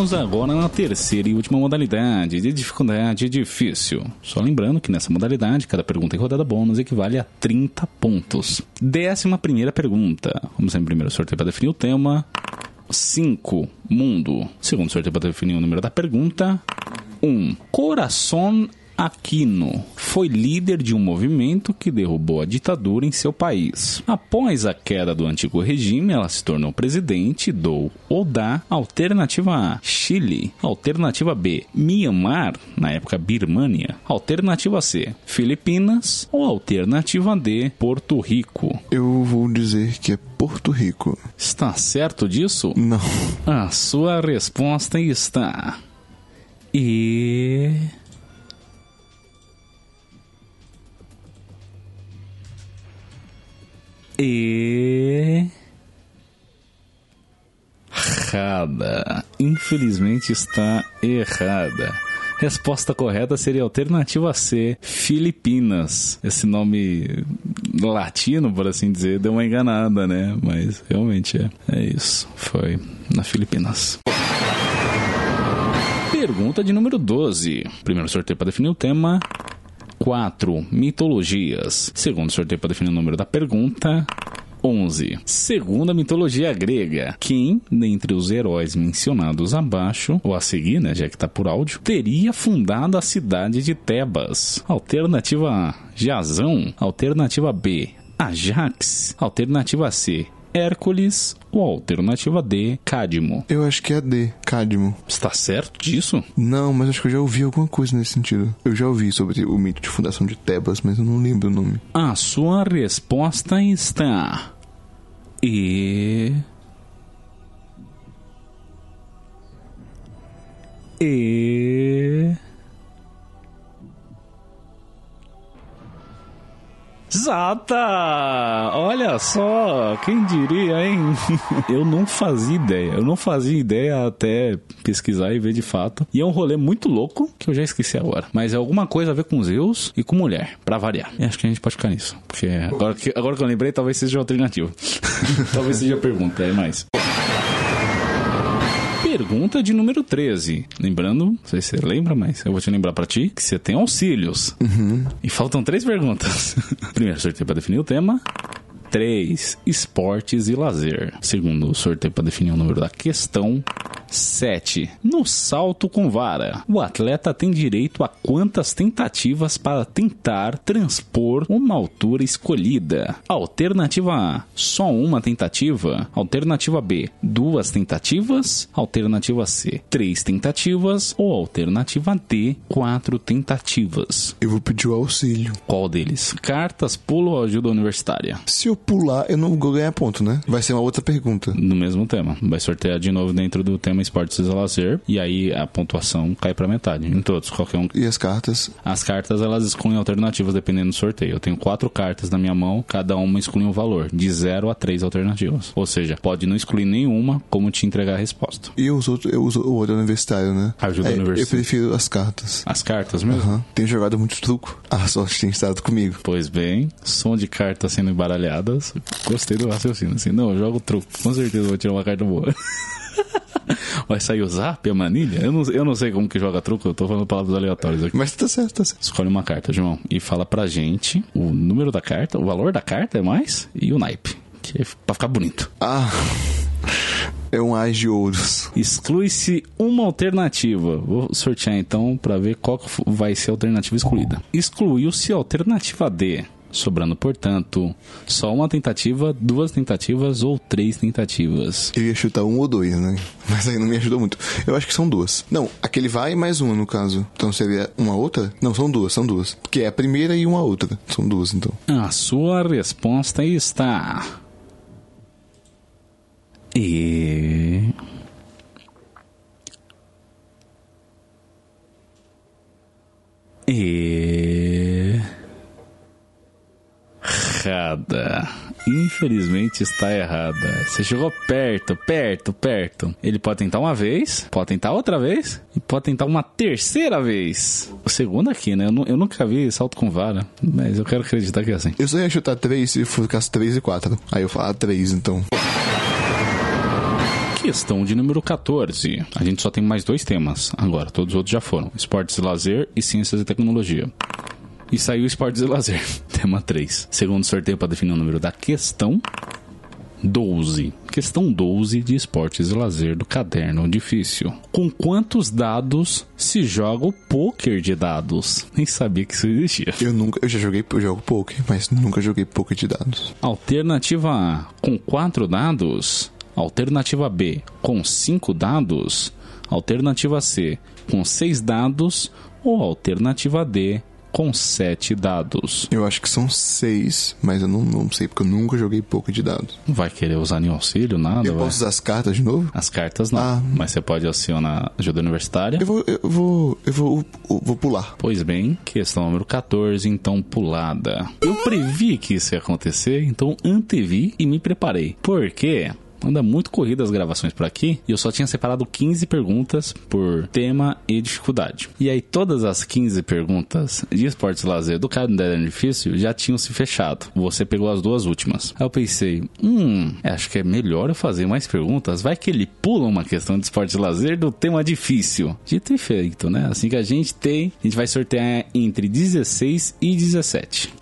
Entramos agora na terceira e última modalidade de dificuldade difícil. Só lembrando que nessa modalidade, cada pergunta em rodada bônus equivale a 30 pontos. Décima primeira pergunta. Vamos sempre primeiro sorteio para definir o tema. 5. Mundo. Segundo sorteio para definir o número da pergunta. 1. Um, Coração Aquino foi líder de um movimento que derrubou a ditadura em seu país. Após a queda do antigo regime, ela se tornou presidente do ou da Alternativa A, Chile. Alternativa B, Myanmar, na época Birmânia. Alternativa C, Filipinas. Ou alternativa D, Porto Rico. Eu vou dizer que é Porto Rico. Está certo disso? Não. A sua resposta está. E. E. Errada. Infelizmente está errada. Resposta correta seria alternativa C, Filipinas. Esse nome latino, por assim dizer, deu uma enganada, né? Mas realmente é, é isso. Foi na Filipinas. Pergunta de número 12. Primeiro sorteio para definir o tema. 4. Mitologias. Segundo sorteio para definir o número da pergunta. 11. Segundo a mitologia grega, quem, dentre os heróis mencionados abaixo, ou a seguir, né, já que está por áudio, teria fundado a cidade de Tebas? Alternativa A, Jazão. Alternativa B, Ajax. Alternativa C, Hércules ou alternativa D, Cadmo. Eu acho que é a D, Cadmo. Está certo disso? Não, mas acho que eu já ouvi alguma coisa nesse sentido. Eu já ouvi sobre o mito de fundação de Tebas, mas eu não lembro o nome. A sua resposta está. E. E. Exata! Olha só, quem diria, hein? eu não fazia ideia. Eu não fazia ideia até pesquisar e ver de fato. E é um rolê muito louco que eu já esqueci agora. Mas é alguma coisa a ver com Zeus e com mulher, para variar. E acho que a gente pode ficar nisso. Porque agora que, agora que eu lembrei, talvez seja alternativa. talvez seja a pergunta, é mais. Pergunta de número 13. Lembrando, não sei se você lembra, mas eu vou te lembrar para ti que você tem auxílios. Uhum. E faltam três perguntas. Primeiro sorteio para definir o tema. 3. Esportes e lazer. Segundo sorteio para definir o número da questão. 7. No salto com vara, o atleta tem direito a quantas tentativas para tentar transpor uma altura escolhida? Alternativa A: só uma tentativa. Alternativa B: duas tentativas. Alternativa C: três tentativas. Ou alternativa D: quatro tentativas. Eu vou pedir o auxílio. Qual deles? Cartas, pulo ou ajuda universitária? Se eu pular, eu não vou ganhar ponto, né? Vai ser uma outra pergunta. No mesmo tema. Vai sortear de novo dentro do tema esportes e lazer. E aí a pontuação cai pra metade. Em todos, qualquer um. E as cartas? As cartas elas excluem alternativas dependendo do sorteio. Eu tenho quatro cartas na minha mão, cada uma exclui um valor, de zero a três alternativas. Ou seja, pode não excluir nenhuma, como te entregar a resposta. E eu uso, eu uso o outro universitário, né? Ajuda É, universitária. Eu prefiro as cartas. As cartas mesmo? Aham. Tenho jogado muito truco. A sorte tem estado comigo. Pois bem, som de cartas sendo embaralhadas. Gostei do raciocínio. Assim, não, eu jogo truco. Com certeza vou tirar uma carta boa. Vai sair o zap, a manilha? Eu não, eu não sei como que joga truco, eu tô falando palavras aleatórias aqui. Mas tá certo, tá certo. Escolhe uma carta, João, e fala pra gente o número da carta, o valor da carta é mais e o naipe. Que é pra ficar bonito. Ah, é um as de ouros. Exclui-se uma alternativa. Vou sortear então pra ver qual vai ser a alternativa excluída. Excluiu-se a alternativa D. Sobrando, portanto, só uma tentativa, duas tentativas ou três tentativas. Eu ia chutar um ou dois, né? Mas aí não me ajudou muito. Eu acho que são duas. Não, aquele vai mais uma, no caso. Então seria uma outra? Não, são duas, são duas. Porque é a primeira e uma outra. São duas, então. A sua resposta está. E. E. Errada. Infelizmente está errada. Você chegou perto, perto, perto. Ele pode tentar uma vez, pode tentar outra vez e pode tentar uma terceira vez. O segundo aqui, né? Eu, eu nunca vi salto com vara, mas eu quero acreditar que é assim. Eu só ia chutar três se ficasse três e quatro. Aí eu falar três, então. Questão de número 14. A gente só tem mais dois temas agora, todos os outros já foram: esportes e lazer e ciências e tecnologia. E saiu esportes e lazer, tema 3. Segundo sorteio para definir o número da questão. 12. Questão 12 de esportes e lazer do caderno difícil. Com quantos dados se joga o poker de dados? Nem sabia que isso existia. Eu nunca, eu já joguei, eu jogo poker, mas nunca joguei poker de dados. Alternativa A, com 4 dados. Alternativa B, com 5 dados. Alternativa C, com 6 dados. Ou alternativa D, com 7 dados. Eu acho que são seis, mas eu não, não sei, porque eu nunca joguei poker de dados. Não vai querer usar nenhum auxílio, nada? Eu vai? posso usar as cartas de novo? As cartas não, Ah. mas você pode acionar ajuda universitária. Eu vou, eu vou, eu vou, eu vou pular. Pois bem, questão número 14, então pulada. Eu previ que isso ia acontecer, então antevi e me preparei. Por quê? Anda muito corrida as gravações por aqui e eu só tinha separado 15 perguntas por tema e dificuldade. E aí todas as 15 perguntas de esportes lazer do calendário difícil já tinham se fechado. Você pegou as duas últimas. Aí eu pensei, hum, acho que é melhor eu fazer mais perguntas. Vai que ele pula uma questão de esporte e lazer do tema difícil. Dito e feito, né? Assim que a gente tem, a gente vai sortear entre 16 e 17.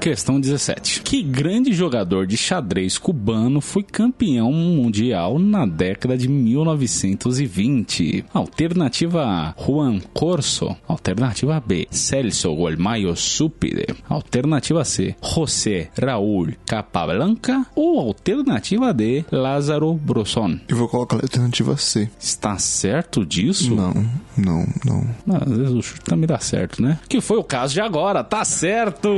Questão 17. Que grande jogador de xadrez cubano foi campeão mundial na década de 1920? Alternativa A, Juan Corso. Alternativa B, Celso Golmayo Supide. Alternativa C, José Raúl Capablanca. Ou alternativa D, Lázaro Brosson. Eu vou colocar a alternativa C. Está certo disso? Não, não, não. Ah, Às vezes o chute também dá certo, né? Que foi o caso de agora, tá certo!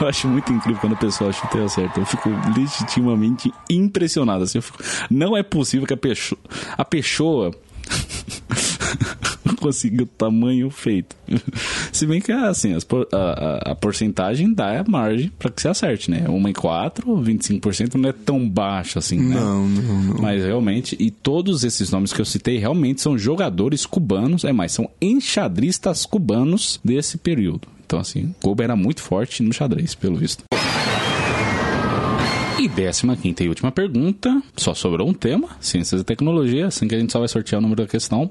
Eu acho muito incrível quando a pessoa chuta e acerta. Eu fico legitimamente impressionado. Assim, eu fico... Não é possível que a pessoa. A pessoa. conseguiu tamanho feito. Se bem que assim, as por- a, a- a porcentagem dá a margem para que você acerte, né? Uma em 4, 25% não é tão baixo assim, né? Não, não, não. Mas realmente, e todos esses nomes que eu citei realmente são jogadores cubanos, é mais, são enxadristas cubanos desse período. Então, assim, Cuba era muito forte no xadrez, pelo visto. E décima quinta e última pergunta, só sobrou um tema, ciências e tecnologia, assim que a gente só vai sortear o número da questão.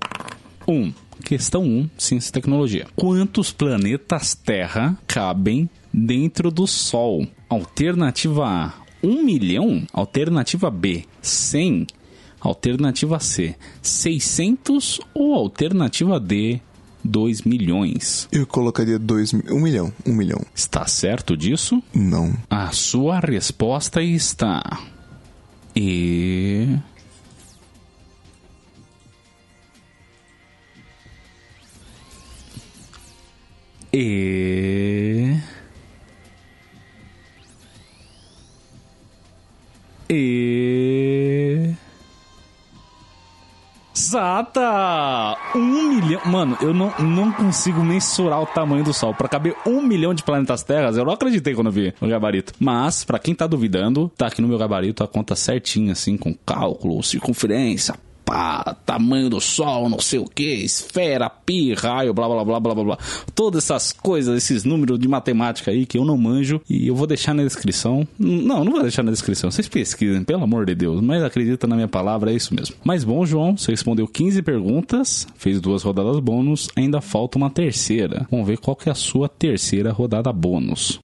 1. Um, questão 1, um, ciência e tecnologia. Quantos planetas Terra cabem dentro do Sol? Alternativa A, 1 milhão. Alternativa B, 100. Alternativa C, 600. Ou alternativa D, 2 milhões. Eu colocaria dois, mi- um milhão, um milhão. Está certo disso? Não. A sua resposta está. E. E. E. Exata! Um milhão. Mano, eu não, não consigo mensurar o tamanho do Sol. Pra caber um milhão de planetas Terras, eu não acreditei quando vi o gabarito. Mas, pra quem tá duvidando, tá aqui no meu gabarito a conta certinha, assim, com cálculo, circunferência, tamanho do Sol, não sei o que, esfera, pi, raio, blá blá blá blá blá blá. Todas essas coisas, esses números de matemática aí que eu não manjo e eu vou deixar na descrição. Não, não vou deixar na descrição. Vocês pesquisem, pelo amor de Deus. Mas acredita na minha palavra, é isso mesmo. Mas bom, João, você respondeu 15 perguntas, fez duas rodadas bônus, ainda falta uma terceira. Vamos ver qual que é a sua terceira rodada bônus.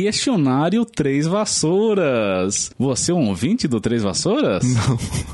Questionário Três Vassouras. Você é um ouvinte do Três Vassouras?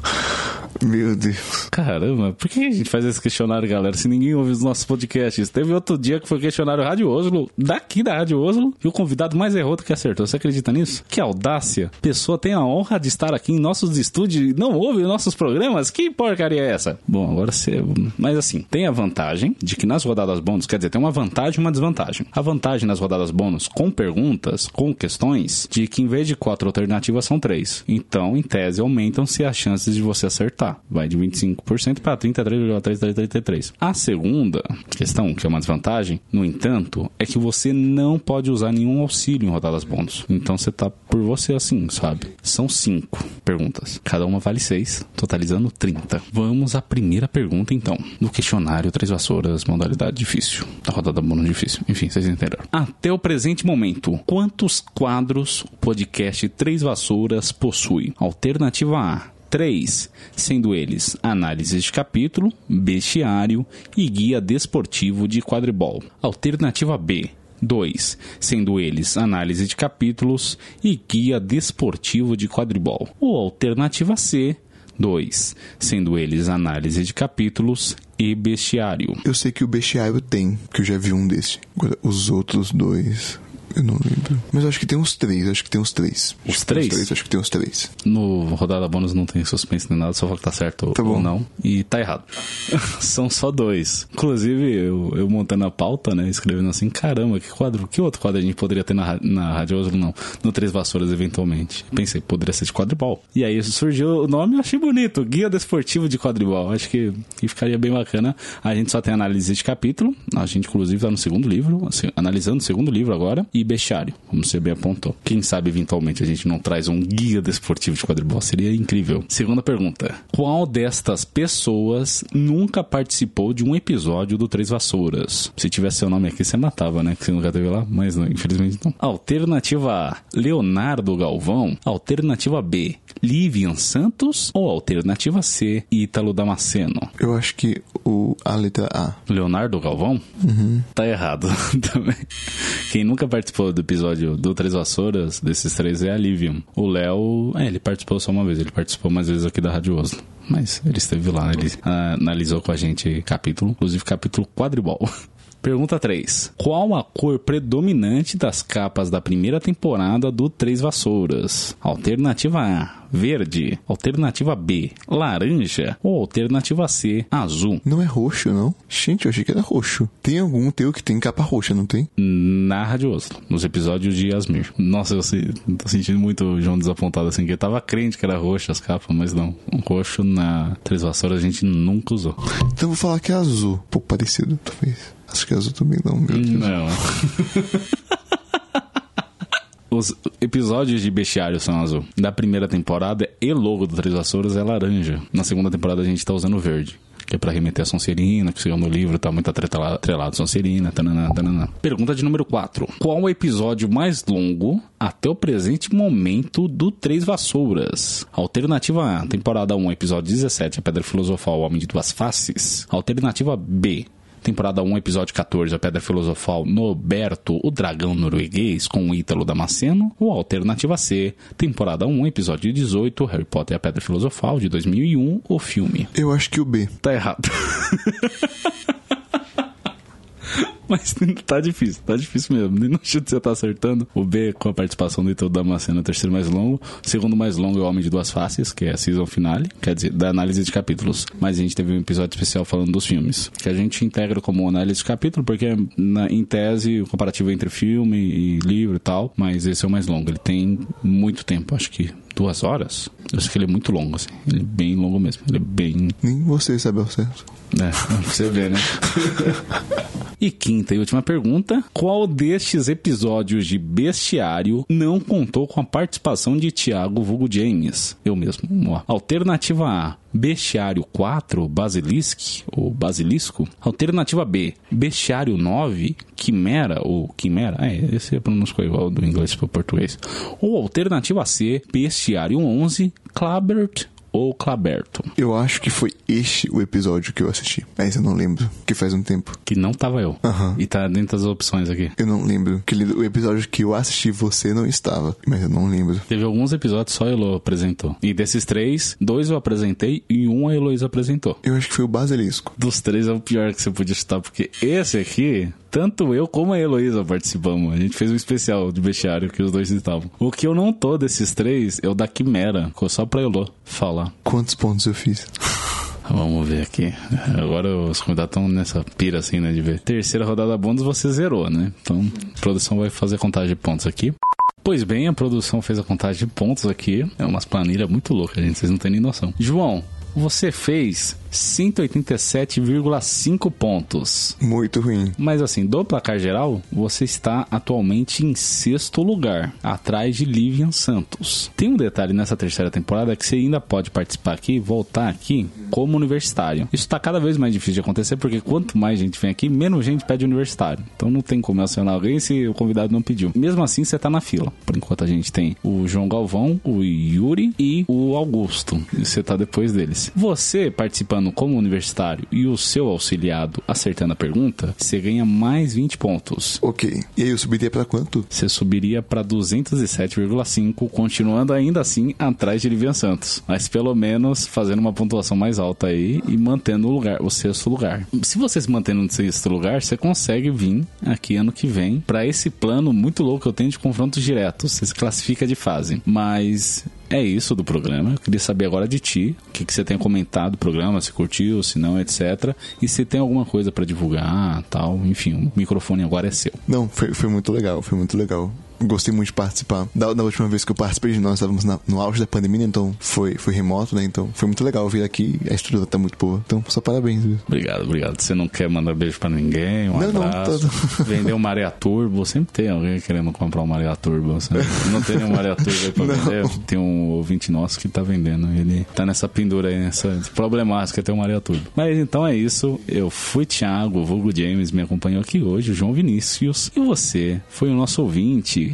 Meu Deus. Caramba, por que a gente faz esse questionário, galera, se ninguém ouve os nossos podcasts? Teve outro dia que foi questionário Rádio Oslo, daqui da Rádio Oslo, e o convidado mais errou do que acertou. Você acredita nisso? Que audácia. Pessoa tem a honra de estar aqui em nossos estúdios e não ouve os nossos programas? Que porcaria é essa? Bom, agora você... Mas assim, tem a vantagem de que nas rodadas bônus, quer dizer, tem uma vantagem e uma desvantagem. A vantagem nas rodadas bônus, com perguntas, com questões, de que em vez de quatro alternativas, são três. Então, em tese, aumentam-se as chances de você acertar. Vai de 25% para 33,333. A segunda questão, que é uma desvantagem, no entanto, é que você não pode usar nenhum auxílio em rodadas bônus. Então você tá por você assim, sabe? São cinco perguntas. Cada uma vale seis, totalizando 30. Vamos à primeira pergunta, então. No questionário Três Vassouras, modalidade difícil. Da rodada bônus difícil. Enfim, vocês entenderam. Até o presente momento, quantos quadros o podcast Três Vassouras possui? Alternativa A. 3, sendo eles análise de capítulo, bestiário e guia desportivo de quadribol. Alternativa B, 2, sendo eles análise de capítulos e guia desportivo de quadribol. Ou alternativa C, 2, sendo eles análise de capítulos e bestiário. Eu sei que o bestiário tem, que eu já vi um desse. Agora, os outros dois. Eu não lembro. Mas acho que tem uns três, acho que tem uns três. Os Acho três? três? Acho que tem uns três. No rodada bônus não tem suspense nem nada, só fala que tá certo Tá ou não. E tá errado. São só dois. Inclusive, eu, eu montando a pauta, né? Escrevendo assim, caramba, que quadro, que outro quadro a gente poderia ter na, na Rádio Oslo, não. No Três Vassouras, eventualmente. Pensei, poderia ser de quadribol. E aí surgiu o nome, eu achei bonito. Guia Desportivo de Quadribol. Acho que, que ficaria bem bacana. A gente só tem análise de capítulo. A gente, inclusive, tá no segundo livro, assim, analisando o segundo livro agora. E bestiário, como você bem apontou. Quem sabe, eventualmente, a gente não traz um guia desportivo de quadribol. Seria incrível. Segunda pergunta. Qual destas pessoas nunca participou de um episódio do Três Vassouras? Se tivesse seu nome aqui, você matava, né? Que você nunca teve lá, mas não, infelizmente não. Alternativa A, Leonardo Galvão. Alternativa B, Livian Santos. Ou alternativa C, Ítalo Damasceno? Eu acho que o, a letra A. Leonardo Galvão? Tá errado também. Quem nunca participou do episódio do Três Vassouras, desses três, é a Livium. O Léo, é, ele participou só uma vez, ele participou mais vezes aqui da Rádio Oslo. Mas ele esteve lá, ele ah, analisou com a gente capítulo, inclusive capítulo quadribol. Pergunta 3. Qual a cor predominante das capas da primeira temporada do Três Vassouras? Alternativa A, verde. Alternativa B, laranja. Ou alternativa C, azul. Não é roxo, não? Gente, eu achei que era roxo. Tem algum teu que tem capa roxa, não tem? na Rádio Oslo, nos episódios de Yasmir. Nossa, eu se- tô sentindo muito o João desapontado assim, que eu tava crente que era roxo as capas, mas não. Um roxo na Três Vassouras a gente nunca usou. Então eu vou falar que é azul. Um pouco parecido, talvez. Acho que é azul também não, meu Deus. Não. Os episódios de Bestiário são azul. Da primeira temporada e logo do Três Vassouras é laranja. Na segunda temporada a gente tá usando verde. Que é pra remeter a Sonserina, que segundo o livro tá muito atrelado, atrelado a Sonserina. Tanana, tanana. Pergunta de número 4. Qual o episódio mais longo até o presente momento do Três Vassouras? Alternativa A, temporada 1, episódio 17, A Pedra Filosofal, O Homem de Duas Faces. Alternativa B, Temporada 1, episódio 14, A Pedra Filosofal, Noberto, o Dragão Norueguês, com o Ítalo Damasceno. Ou Alternativa C, temporada 1, episódio 18, Harry Potter e a Pedra Filosofal, de 2001, o filme. Eu acho que o B. Tá errado. Mas tá difícil, tá difícil mesmo. Nem no chute você tá acertando. O B com a participação do Ítalo Damasceno é o terceiro mais longo. O segundo mais longo é o Homem de Duas Faces, que é a season finale, quer dizer, da análise de capítulos. Mas a gente teve um episódio especial falando dos filmes, que a gente integra como análise de capítulo, porque na- em tese o comparativo entre filme e livro e tal, mas esse é o mais longo. Ele tem muito tempo, acho que duas horas. Eu sei que ele é muito longo, assim. Ele é bem longo mesmo. Ele é bem Nem você sabe ao certo. é, você ver, né? e quinta e última pergunta: qual destes episódios de Bestiário não contou com a participação de Tiago Vulgo James? Eu mesmo. Ó. Alternativa A. Bestiário 4, Basilisk, ou Basilisco. Alternativa B, Bestiário 9, Quimera, ou Quimera. É, esse é pronúncia igual do inglês para o português. Ou alternativa C, Bestiário 11, Clabert ou Claberto. Eu acho que foi este o episódio que eu assisti. Mas eu não lembro, que faz um tempo. Que não tava eu. Aham. E tá dentro das opções aqui. Eu não lembro. Aquele, o episódio que eu assisti, você não estava. Mas eu não lembro. Teve alguns episódios só a Elo apresentou. E desses três, dois eu apresentei e um a Heloísa apresentou. Eu acho que foi o Basilisco. Dos três é o pior que você podia chutar, porque esse aqui, tanto eu como a Heloísa participamos. A gente fez um especial de bestiário que os dois estavam. O que eu não tô desses três é o da Quimera. Ficou só pra Elo falar. Quantos pontos eu fiz? Vamos ver aqui. Agora os convidados estão nessa pira assim, né? De ver. Terceira rodada bônus você zerou, né? Então a produção vai fazer a contagem de pontos aqui. Pois bem, a produção fez a contagem de pontos aqui. É umas planilhas muito loucas, gente. Vocês não têm nem noção. João, você fez 187,5 pontos. Muito ruim. Mas assim, do placar geral, você está atualmente em sexto lugar, atrás de Livian Santos. Tem um detalhe nessa terceira temporada que você ainda pode participar aqui, voltar aqui como universitário. Isso está cada vez mais difícil de acontecer porque quanto mais gente vem aqui, menos gente pede universitário. Então não tem como acionar alguém se o convidado não pediu. Mesmo assim, você está na fila. Por enquanto a gente tem o João Galvão, o Yuri e o Augusto. E você está depois deles. Você participando como universitário e o seu auxiliado acertando a pergunta, você ganha mais 20 pontos. Ok. E aí eu subiria pra quanto? Você subiria para 207,5, continuando ainda assim atrás de Livian Santos. Mas pelo menos fazendo uma pontuação mais alta aí e mantendo o lugar, o sexto lugar. Se você se mantendo no sexto lugar, você consegue vir aqui ano que vem para esse plano muito louco que eu tenho de confrontos diretos. Você se classifica de fase. Mas é isso do programa. Eu queria saber agora de ti, o que, que você tem comentado do programa, se curtiu, se não, etc. E se tem alguma coisa para divulgar, tal. Enfim, o microfone agora é seu. Não, foi, foi muito legal, foi muito legal. Gostei muito de participar. Da, da última vez que eu participei, nós estávamos na- no auge da pandemia, então foi, foi remoto, né? Então foi muito legal vir aqui. A estrutura tá muito boa. Então, só parabéns. viu? Obrigado, obrigado. Você não quer mandar beijo pra ninguém, um Não, não, abraço. Vender um Maria Turbo, sempre tem alguém querendo comprar um Maria Turbo. Você não tem nenhum Maria Turbo aí pra Não. vender? Tem um ouvinte nosso que tá vendendo. Ele tá nessa pendura aí, nessa problemática ter um Maria Turbo. Mas então é isso. Eu fui Thiago, o vulgo James, me acompanhou aqui hoje, o João Vinícius. E você foi o nosso ouvinte.